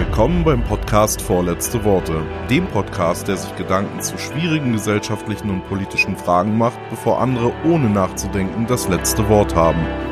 willkommen beim Podcast Vorletzte Worte, dem Podcast, der sich Gedanken zu schwierigen gesellschaftlichen und politischen Fragen macht, bevor andere ohne nachzudenken das letzte Wort haben.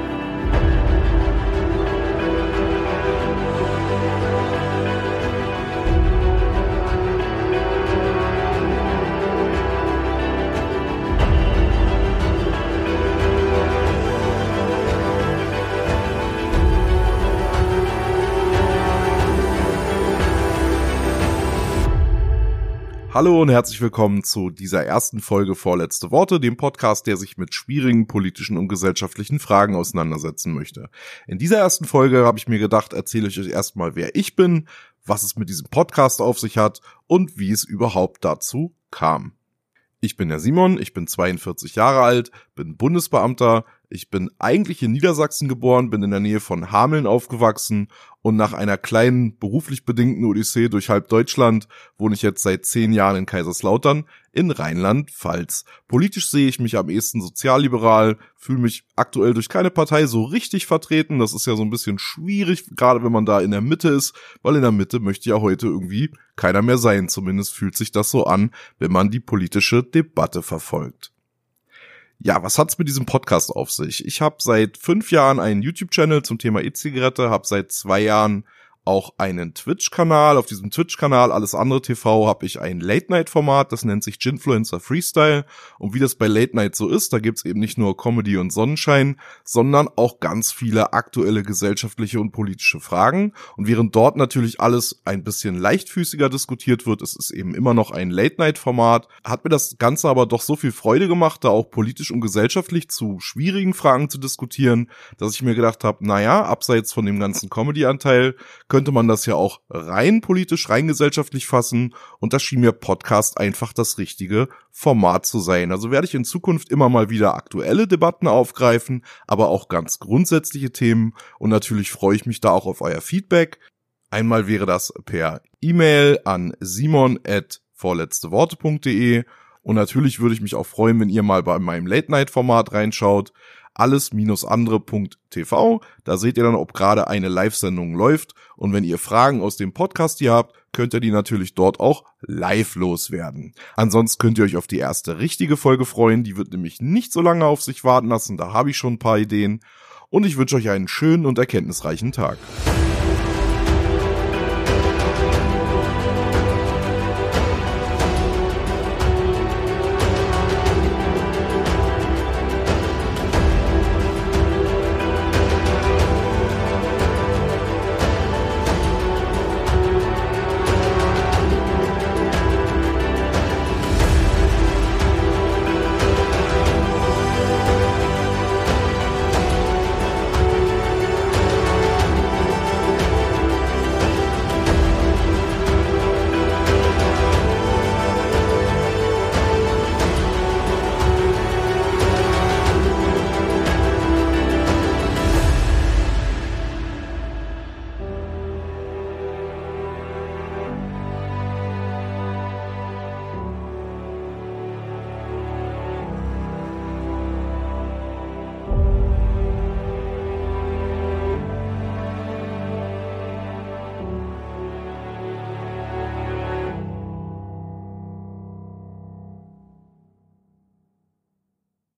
Hallo und herzlich willkommen zu dieser ersten Folge Vorletzte Worte, dem Podcast, der sich mit schwierigen politischen und gesellschaftlichen Fragen auseinandersetzen möchte. In dieser ersten Folge habe ich mir gedacht, erzähle ich euch erstmal, wer ich bin, was es mit diesem Podcast auf sich hat und wie es überhaupt dazu kam. Ich bin der Simon, ich bin 42 Jahre alt, bin Bundesbeamter, ich bin eigentlich in Niedersachsen geboren, bin in der Nähe von Hameln aufgewachsen und nach einer kleinen beruflich bedingten Odyssee durch halb Deutschland wohne ich jetzt seit zehn Jahren in Kaiserslautern in Rheinland-Pfalz. Politisch sehe ich mich am ehesten sozialliberal, fühle mich aktuell durch keine Partei so richtig vertreten. Das ist ja so ein bisschen schwierig, gerade wenn man da in der Mitte ist, weil in der Mitte möchte ja heute irgendwie keiner mehr sein. Zumindest fühlt sich das so an, wenn man die politische Debatte verfolgt. Ja, was hat's mit diesem Podcast auf sich? Ich habe seit fünf Jahren einen YouTube-Channel zum Thema E-Zigarette, habe seit zwei Jahren auch einen Twitch-Kanal. Auf diesem Twitch-Kanal, alles andere TV, habe ich ein Late-Night-Format, das nennt sich Ginfluencer Freestyle. Und wie das bei Late Night so ist, da gibt's eben nicht nur Comedy und Sonnenschein, sondern auch ganz viele aktuelle gesellschaftliche und politische Fragen. Und während dort natürlich alles ein bisschen leichtfüßiger diskutiert wird, es ist eben immer noch ein Late-Night-Format, hat mir das Ganze aber doch so viel Freude gemacht, da auch politisch und gesellschaftlich zu schwierigen Fragen zu diskutieren, dass ich mir gedacht habe, naja, abseits von dem ganzen Comedy-Anteil, könnte man das ja auch rein politisch, rein gesellschaftlich fassen. Und da schien mir Podcast einfach das richtige Format zu sein. Also werde ich in Zukunft immer mal wieder aktuelle Debatten aufgreifen, aber auch ganz grundsätzliche Themen. Und natürlich freue ich mich da auch auf euer Feedback. Einmal wäre das per E-Mail an simon@vorletzteworte.de und natürlich würde ich mich auch freuen, wenn ihr mal bei meinem Late Night Format reinschaut alles-andere.tv. Da seht ihr dann, ob gerade eine Live-Sendung läuft. Und wenn ihr Fragen aus dem Podcast hier habt, könnt ihr die natürlich dort auch live loswerden. Ansonsten könnt ihr euch auf die erste richtige Folge freuen. Die wird nämlich nicht so lange auf sich warten lassen. Da habe ich schon ein paar Ideen. Und ich wünsche euch einen schönen und erkenntnisreichen Tag.